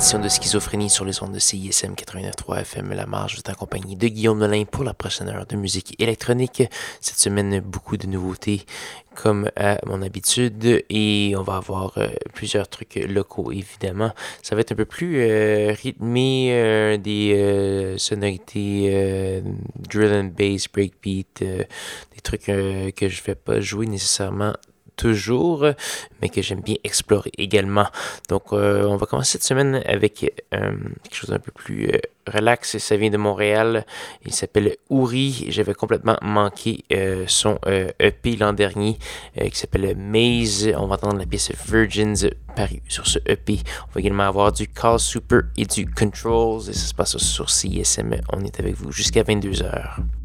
de Schizophrénie sur les ondes de CISM 89.3 FM La Marge. Vous êtes accompagné de Guillaume Melin pour la prochaine heure de musique électronique. Cette semaine, beaucoup de nouveautés comme à mon habitude et on va avoir euh, plusieurs trucs locaux évidemment. Ça va être un peu plus euh, rythmé, euh, des sonorités drill and bass, breakbeat, des trucs que je vais pas jouer nécessairement toujours, mais que j'aime bien explorer également. Donc, euh, on va commencer cette semaine avec euh, quelque chose d'un peu plus euh, relax. Ça vient de Montréal. Il s'appelle Ouri. J'avais complètement manqué son EP l'an dernier qui s'appelle Maze. On va entendre la pièce Virgins paru sur ce EP. On va également avoir du Call Super et du Controls. Et ça se passe sur CSM. On est avec vous jusqu'à 22h.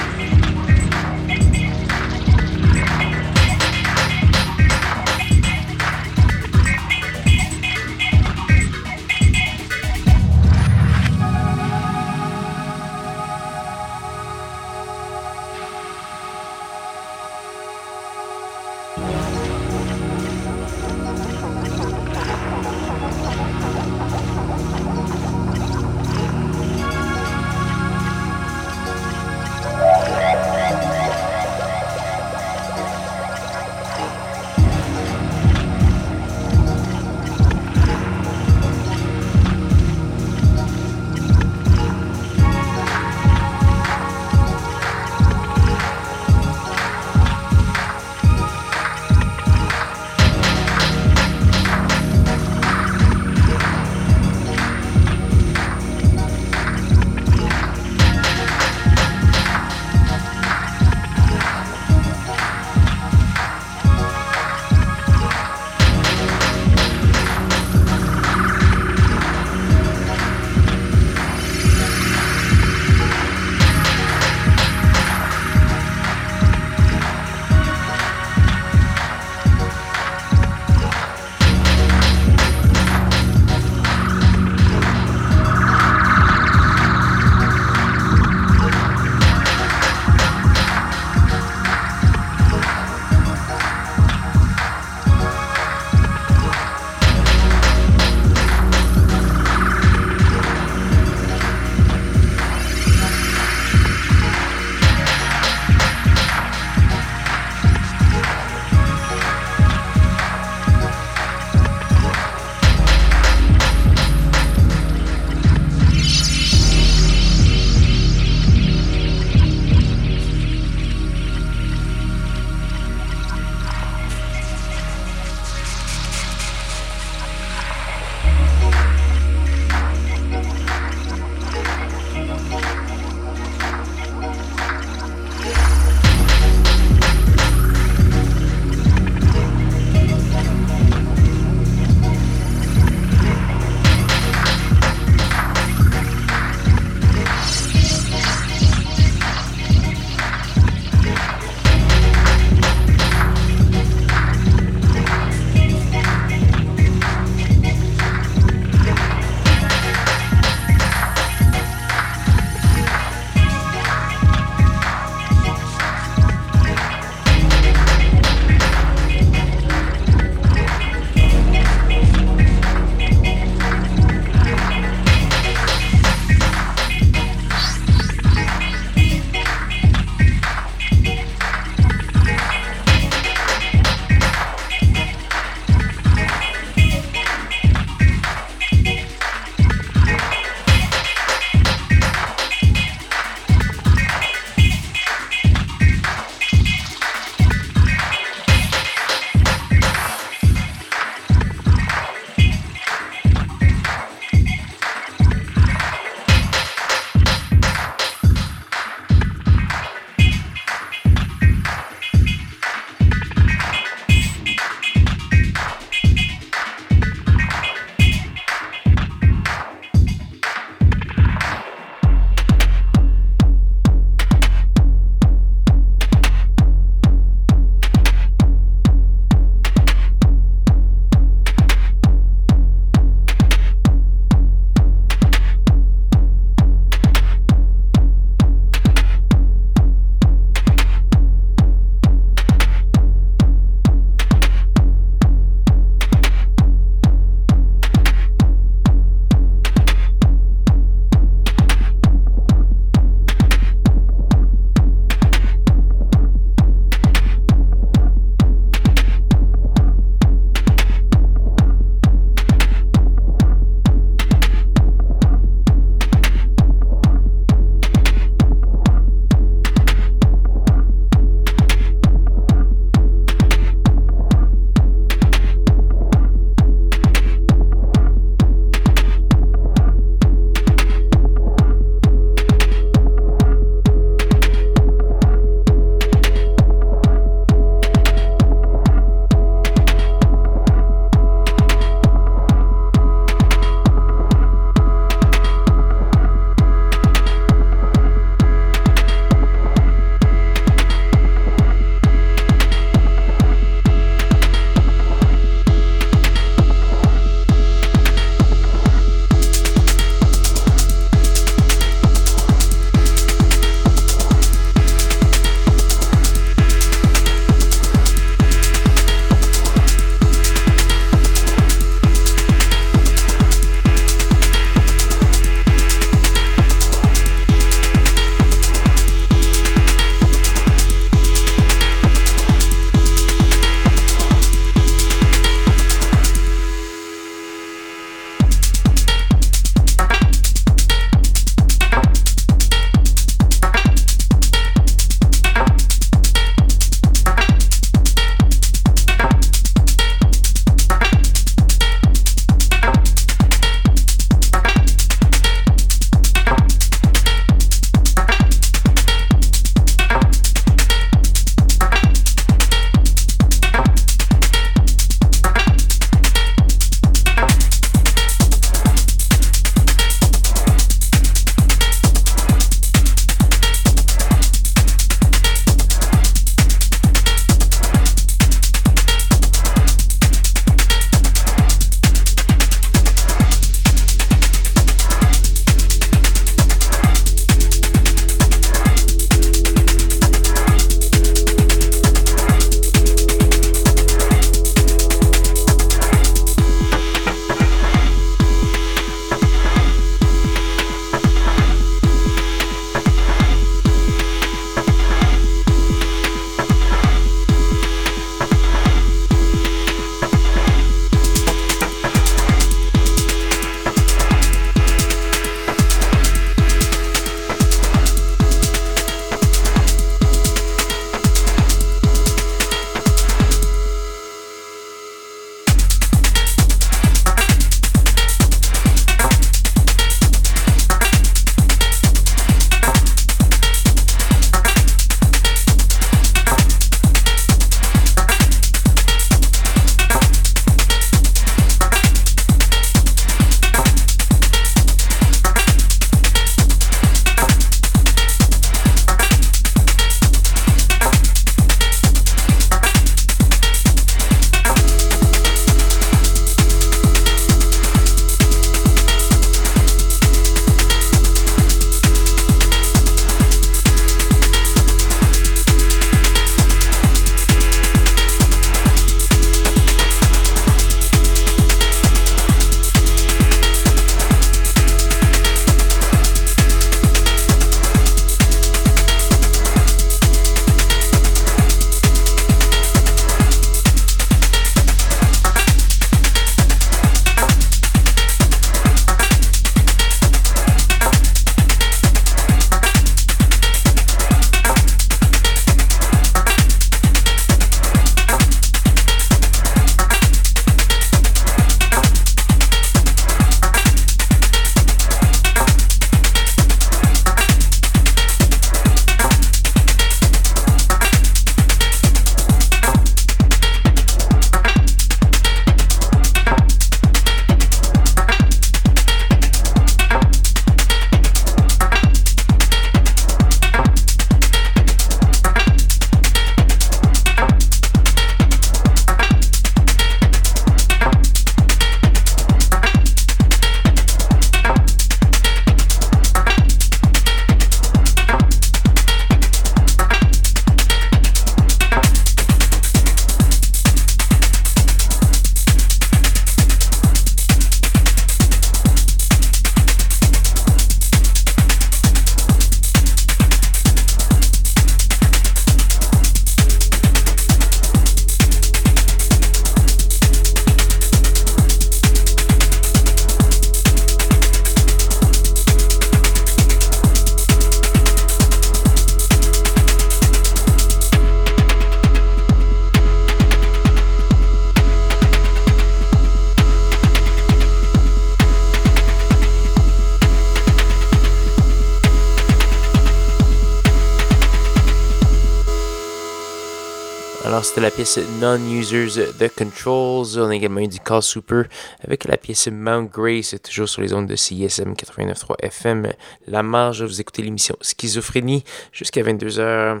La pièce Non-Users The Controls. On a également eu du Call Super avec la pièce Mount Grace, toujours sur les ondes de CISM 89.3 FM. La marge, vous écoutez l'émission Schizophrénie jusqu'à 22h.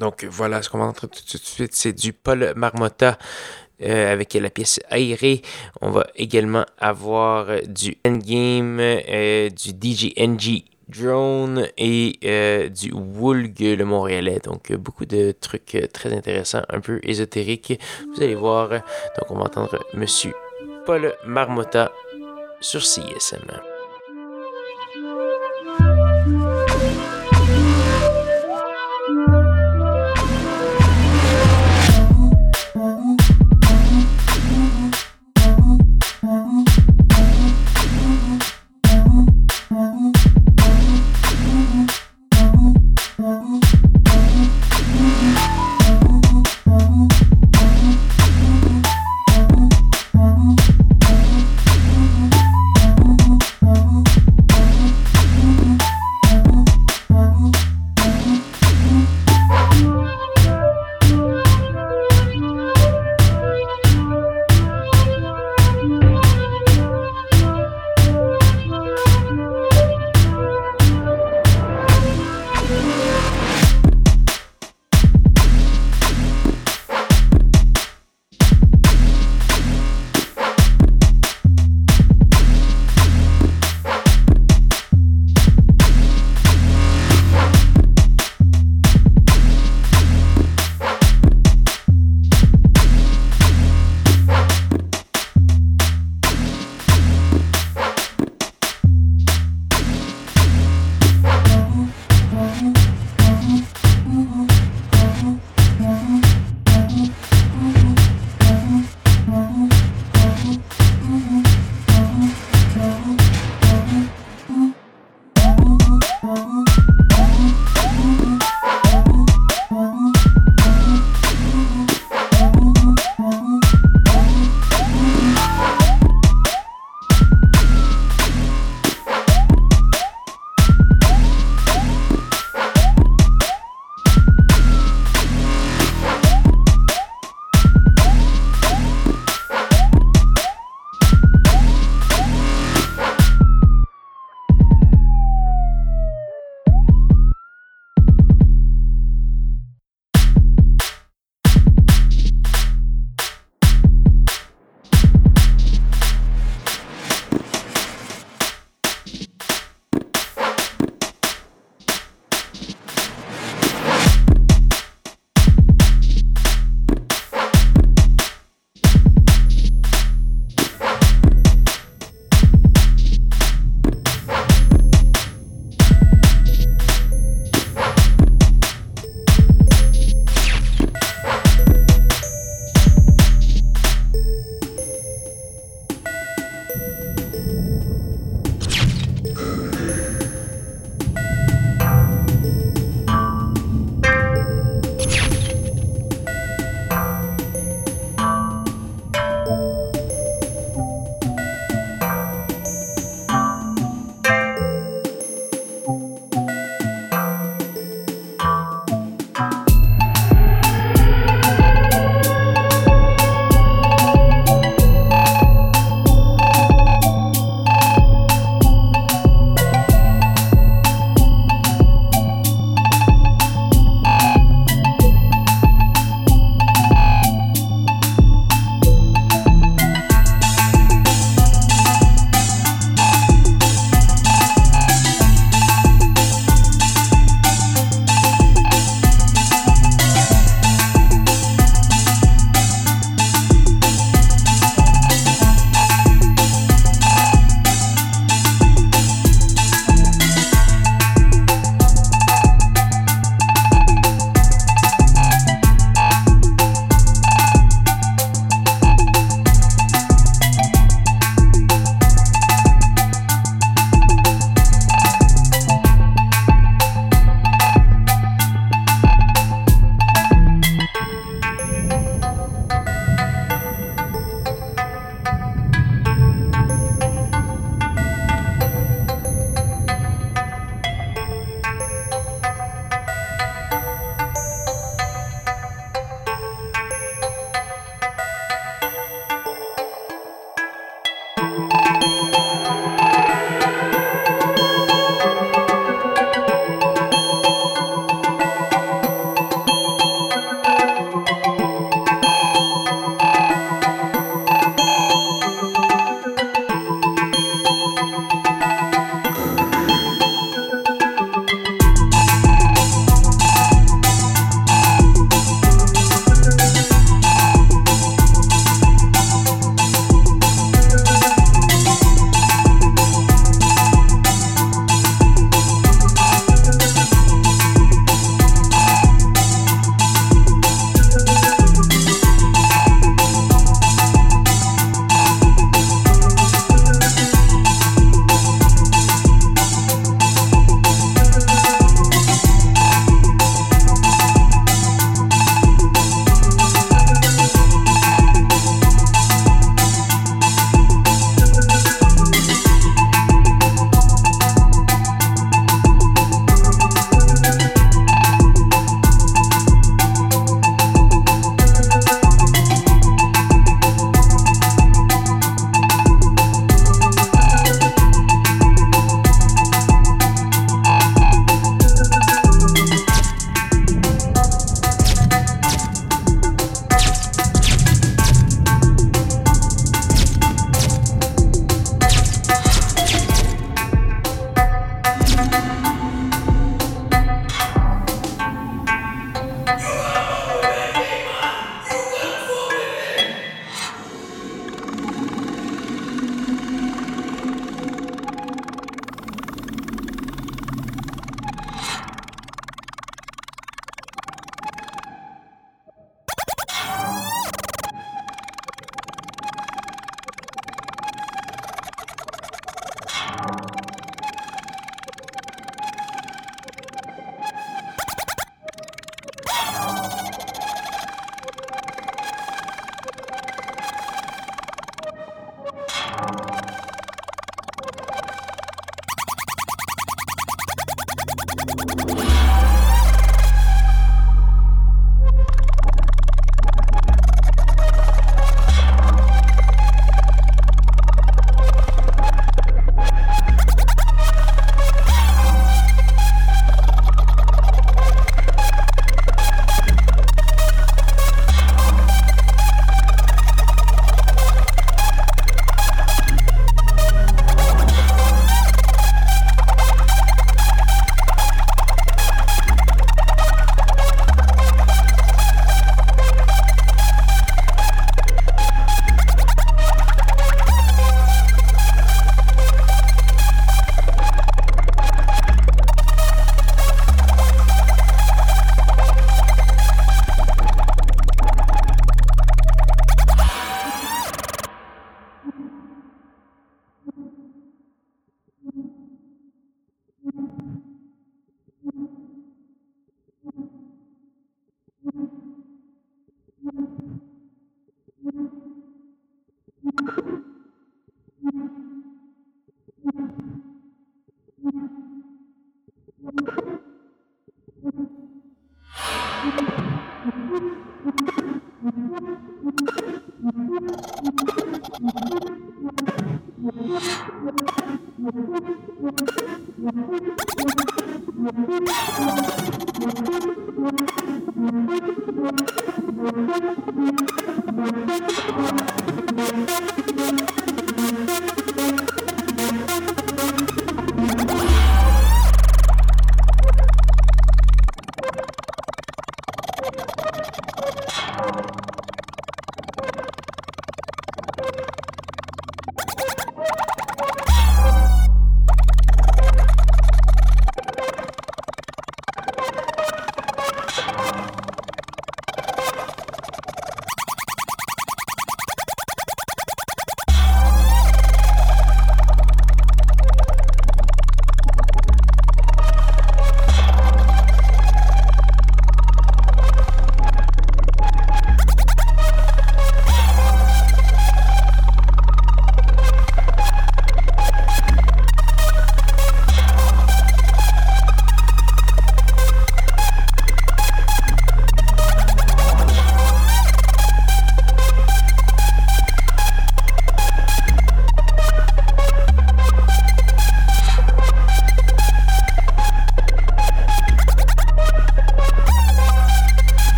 Donc voilà, ce qu'on va entrer tout de suite, c'est du Paul Marmotta. Euh, avec la pièce aérée. On va également avoir du Endgame, euh, du DJ NG Drone et euh, du Woolg le Montréalais. Donc beaucoup de trucs très intéressants, un peu ésotériques. Vous allez voir. Donc on va entendre Monsieur Paul Marmotta sur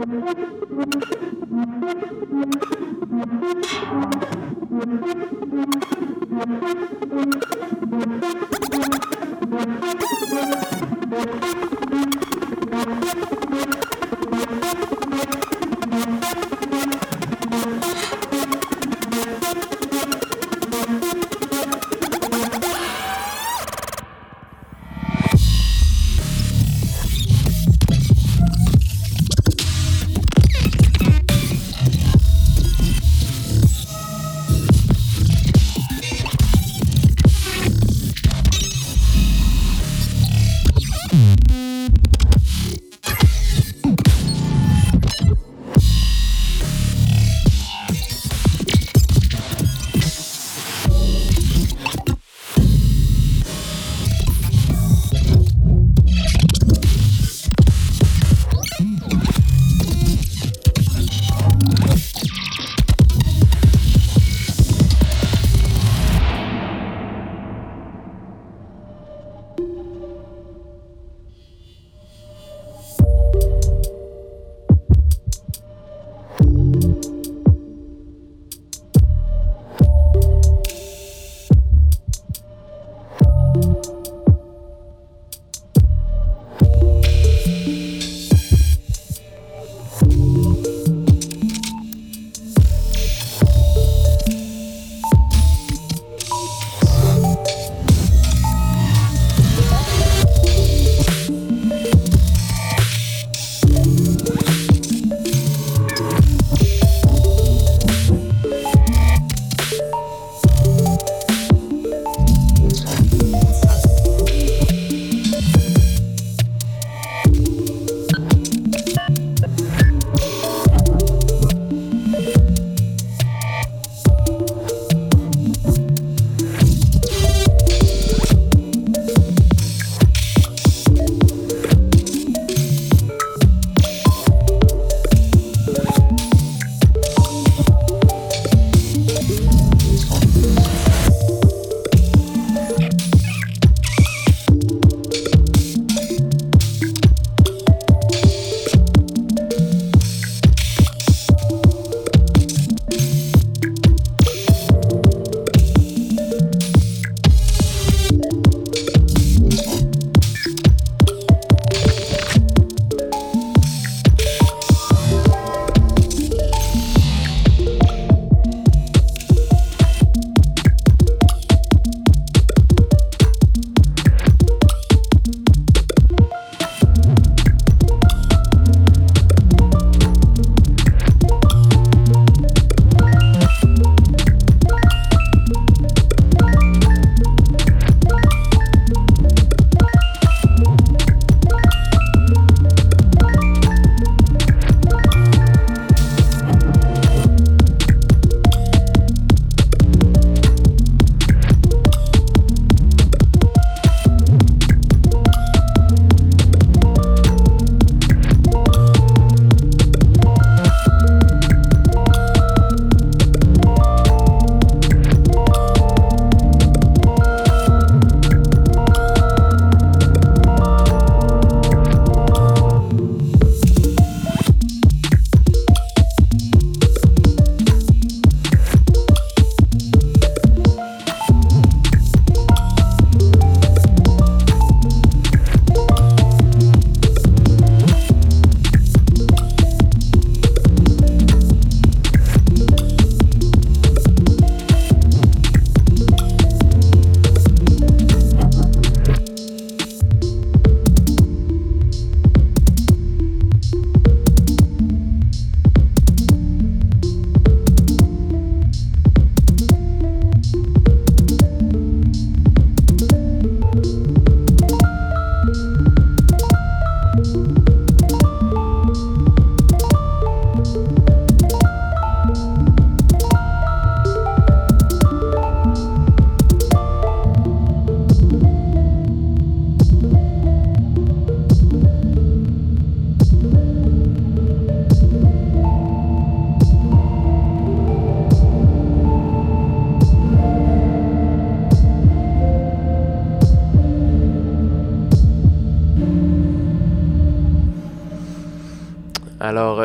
CSM. Mm-hmm.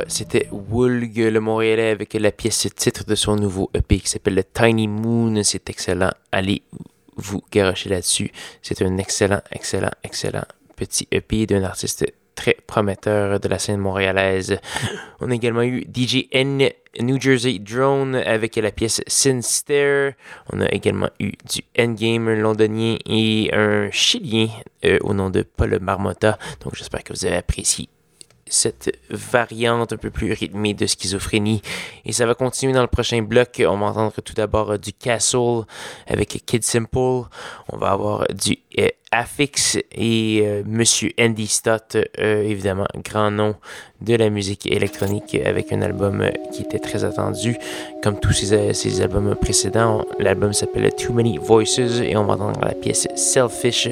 C'était Woolg, le Montréalais, avec la pièce titre de son nouveau EP qui s'appelle le Tiny Moon. C'est excellent. Allez vous garocher là-dessus. C'est un excellent, excellent, excellent petit EP d'un artiste très prometteur de la scène montréalaise. On a également eu DJ N New Jersey Drone avec la pièce Sinster. On a également eu du Endgame, londonien et un chilien euh, au nom de Paul Marmotta. Donc j'espère que vous avez apprécié cette variante un peu plus rythmée de schizophrénie. Et ça va continuer dans le prochain bloc. On va entendre tout d'abord du Castle avec Kid Simple. On va avoir du Affix et euh, Monsieur Andy Stott, évidemment, grand nom de la musique électronique avec un album qui était très attendu. Comme tous ses, albums précédents, l'album s'appelle Too Many Voices et on va entendre la pièce Selfish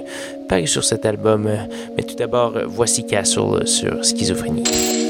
paru sur cet album. Mais tout d'abord, voici Castle sur Schizophrénie.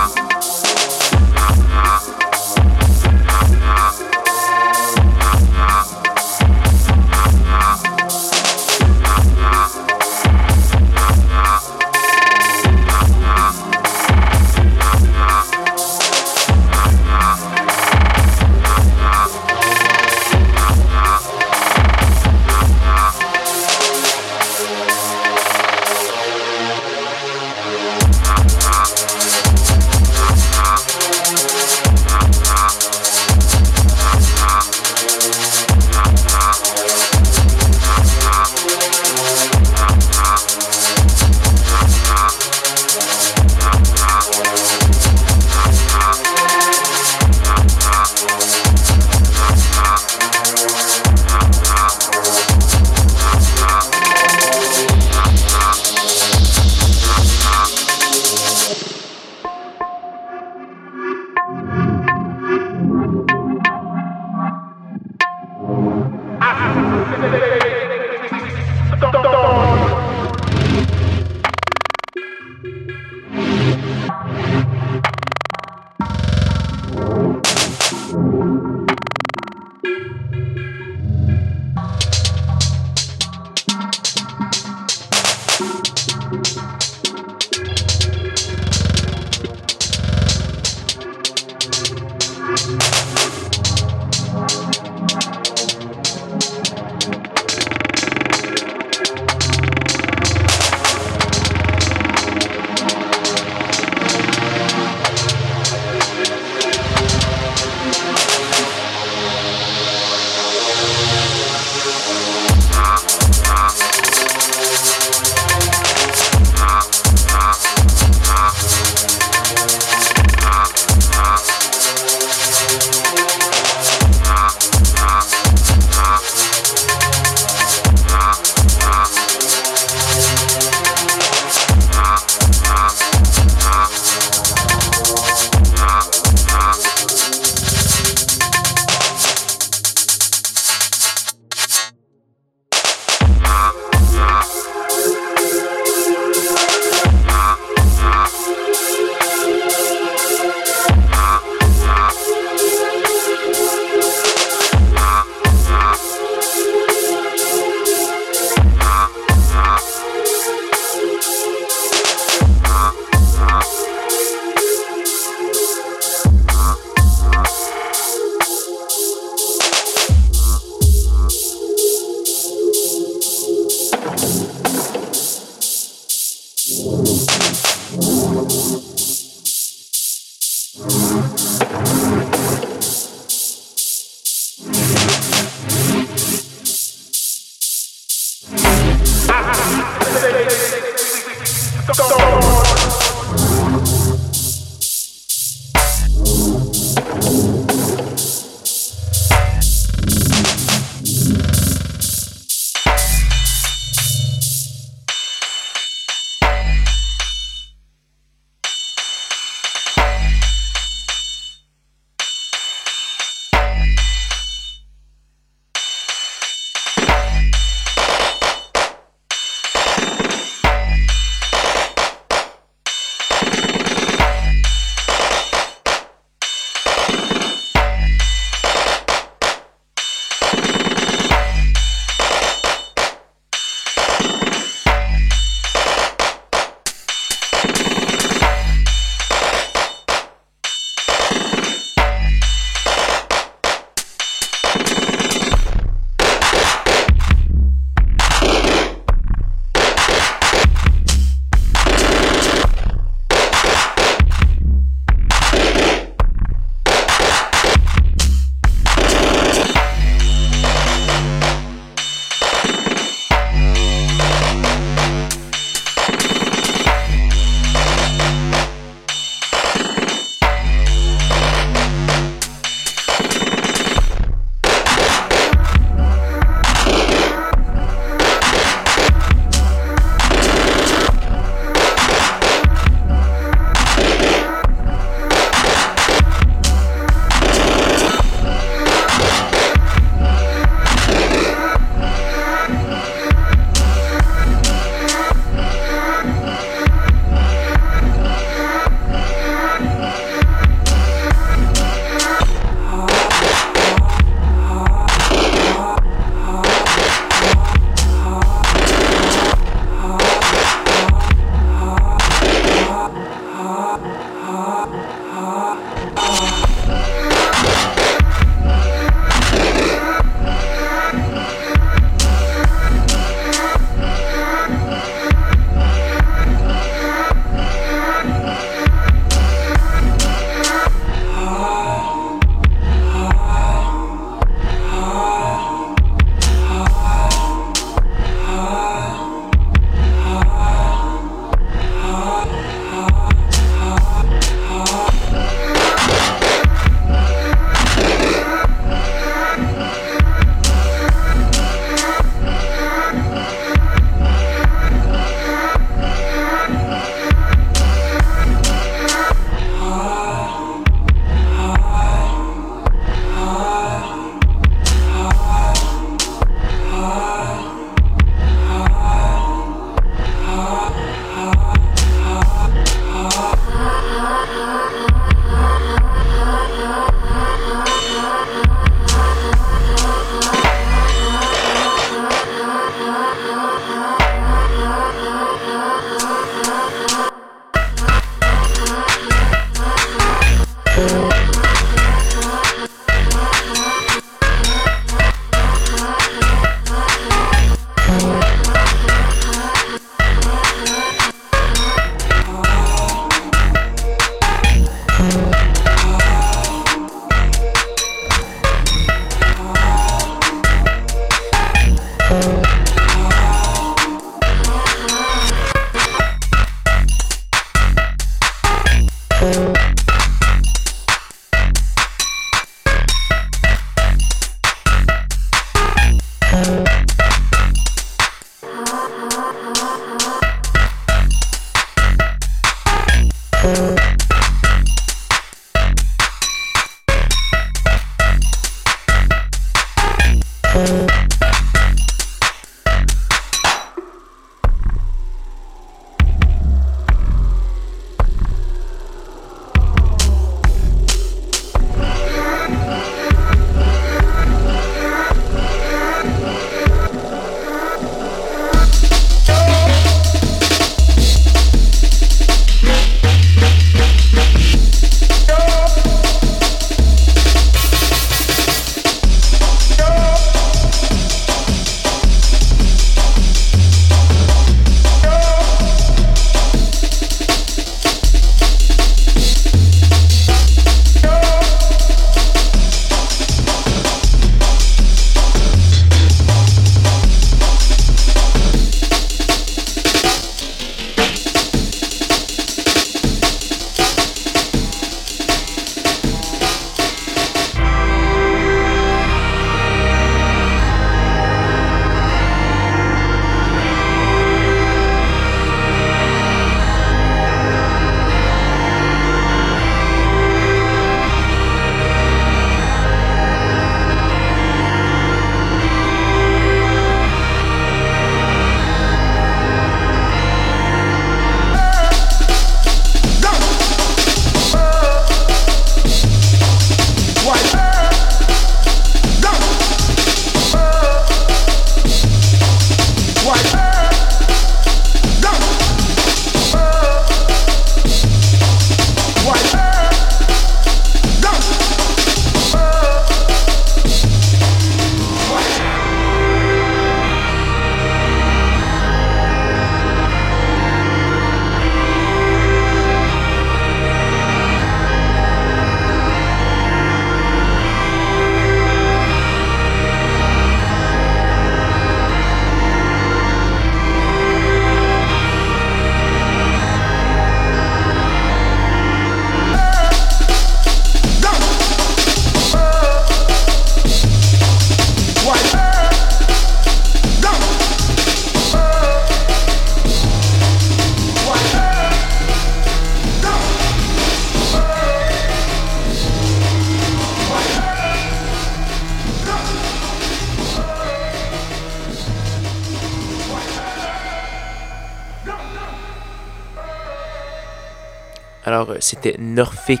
C'était Norfolk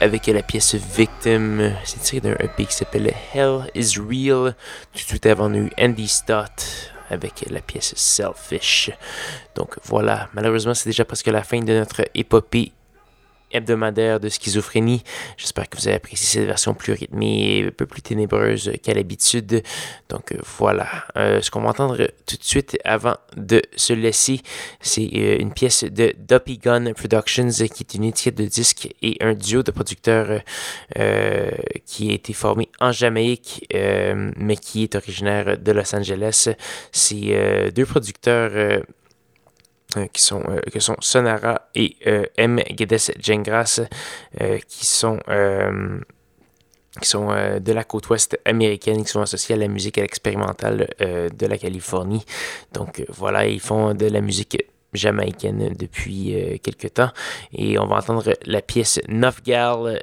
avec la pièce Victim. C'est tiré d'un EP qui s'appelle Hell is Real. Tout de suite avant, nous Andy Stott avec la pièce Selfish. Donc voilà, malheureusement, c'est déjà presque la fin de notre épopée hebdomadaire de schizophrénie. J'espère que vous avez apprécié cette version plus rythmée, un peu plus ténébreuse qu'à l'habitude. Donc euh, voilà, euh, ce qu'on va entendre tout de suite avant de se laisser, c'est euh, une pièce de Duppy Gun Productions qui est une étiquette de disque et un duo de producteurs qui a été formé en Jamaïque mais qui est originaire de Los Angeles. C'est deux producteurs qui sont, euh, que sont Sonara et euh, M. Guedes Gengras, qui sont qui sont de la côte ouest américaine, qui sont associés à la musique expérimentale de la Californie. Donc voilà, ils font de la musique jamaïcaine depuis quelques temps. Et on va entendre la pièce Nofgal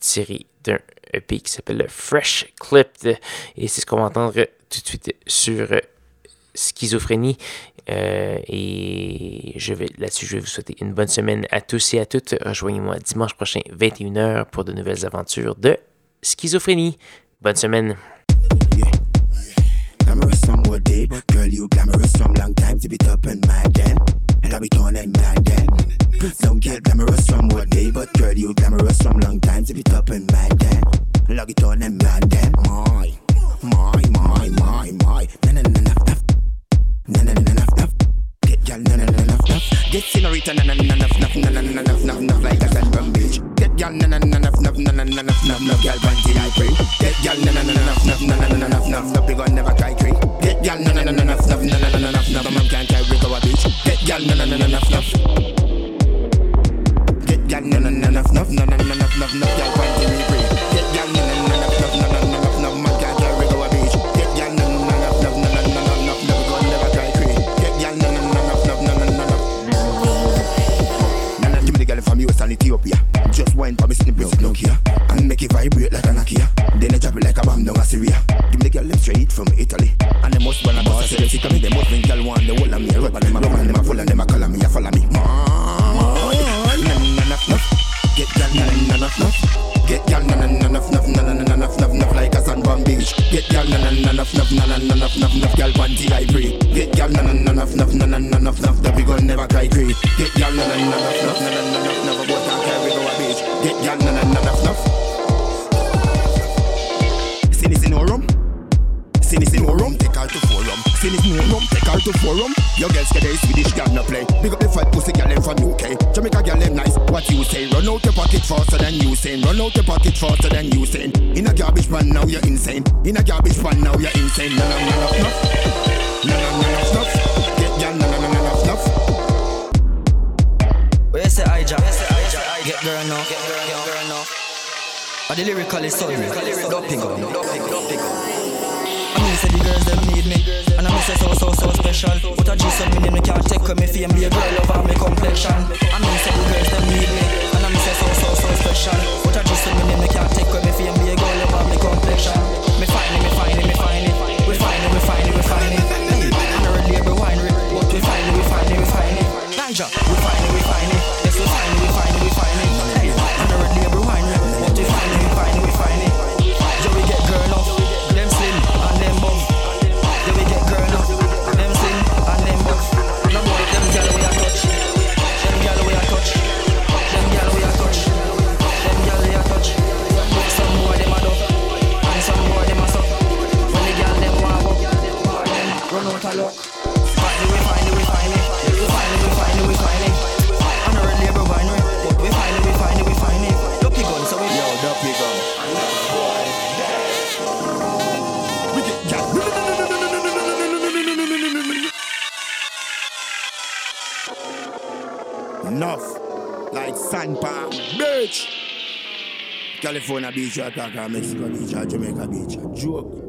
tirée d'un EP qui s'appelle Fresh Clipped. Et c'est ce qu'on va entendre tout de suite sur schizophrénie. Euh, et je vais là-dessus, je vais vous souhaiter une bonne semaine à tous et à toutes. Rejoignez-moi dimanche prochain, 21h, pour de nouvelles aventures de schizophrénie. Bonne semaine. Day, na. Na na na. Get gal na na na na na. Get senorita na na na na na na na na na na like a from beach. Get gal na na na na na na na na na na gal panty I pray. Get gal na na na na na na na na na na big one never cry creek. Get gal na na na na na na na na na na na man can't carry go a bitch. Get gal na na na na na na. Get gal na na na na na na na na na gal panty Just wine for me sitting breast no here. And make it vibrate like a Nokia. Then they drop it like a bomb down a Syria. Give me the girl them straight from Italy. And they must wanna boss it. Sick of me, they must girl want the whole of me. Rub on them a and them a full and them a call me a follow me. Get girl na na na na. Get girl na na na na na na na na na na na like a sandbomb beach. Get girl na na na na na na na na na na na girl panty I breathe. Get girl na na na na na na na na na na the big one never cry creep. Get girl na na na na na na na na na na boy can't carry. Get na na na na na. See this in no room. See this in no room. Take her to forum. See this in no room. Take her to forum. Your girls get a Swedish girl no play. Big up the fat pussy girl them from UK. Jamaica girl them nice. What you say? Run out your pocket faster than you saying. Run out your pocket faster than you saying. In a garbage pan now you're insane. In a garbage pan now you're insane. No no no no no. No no no no no. Get girl no no no no no no. Where you say I jam? Get girl now. Get girl now. Are the lyrically sorry? Don't pick up. I mean, say the girls them need me, and I mean say so so so special. A G some in me can't take me fame, be a girl over me complexion. I mean say the girls them need me, and I mean say so so so special. A G some in me can't take me fame, be a girl over me complexion. Me find me me find it. Bitch. California beach, Attacker, Mexico beach, Jamaica beach. Joke.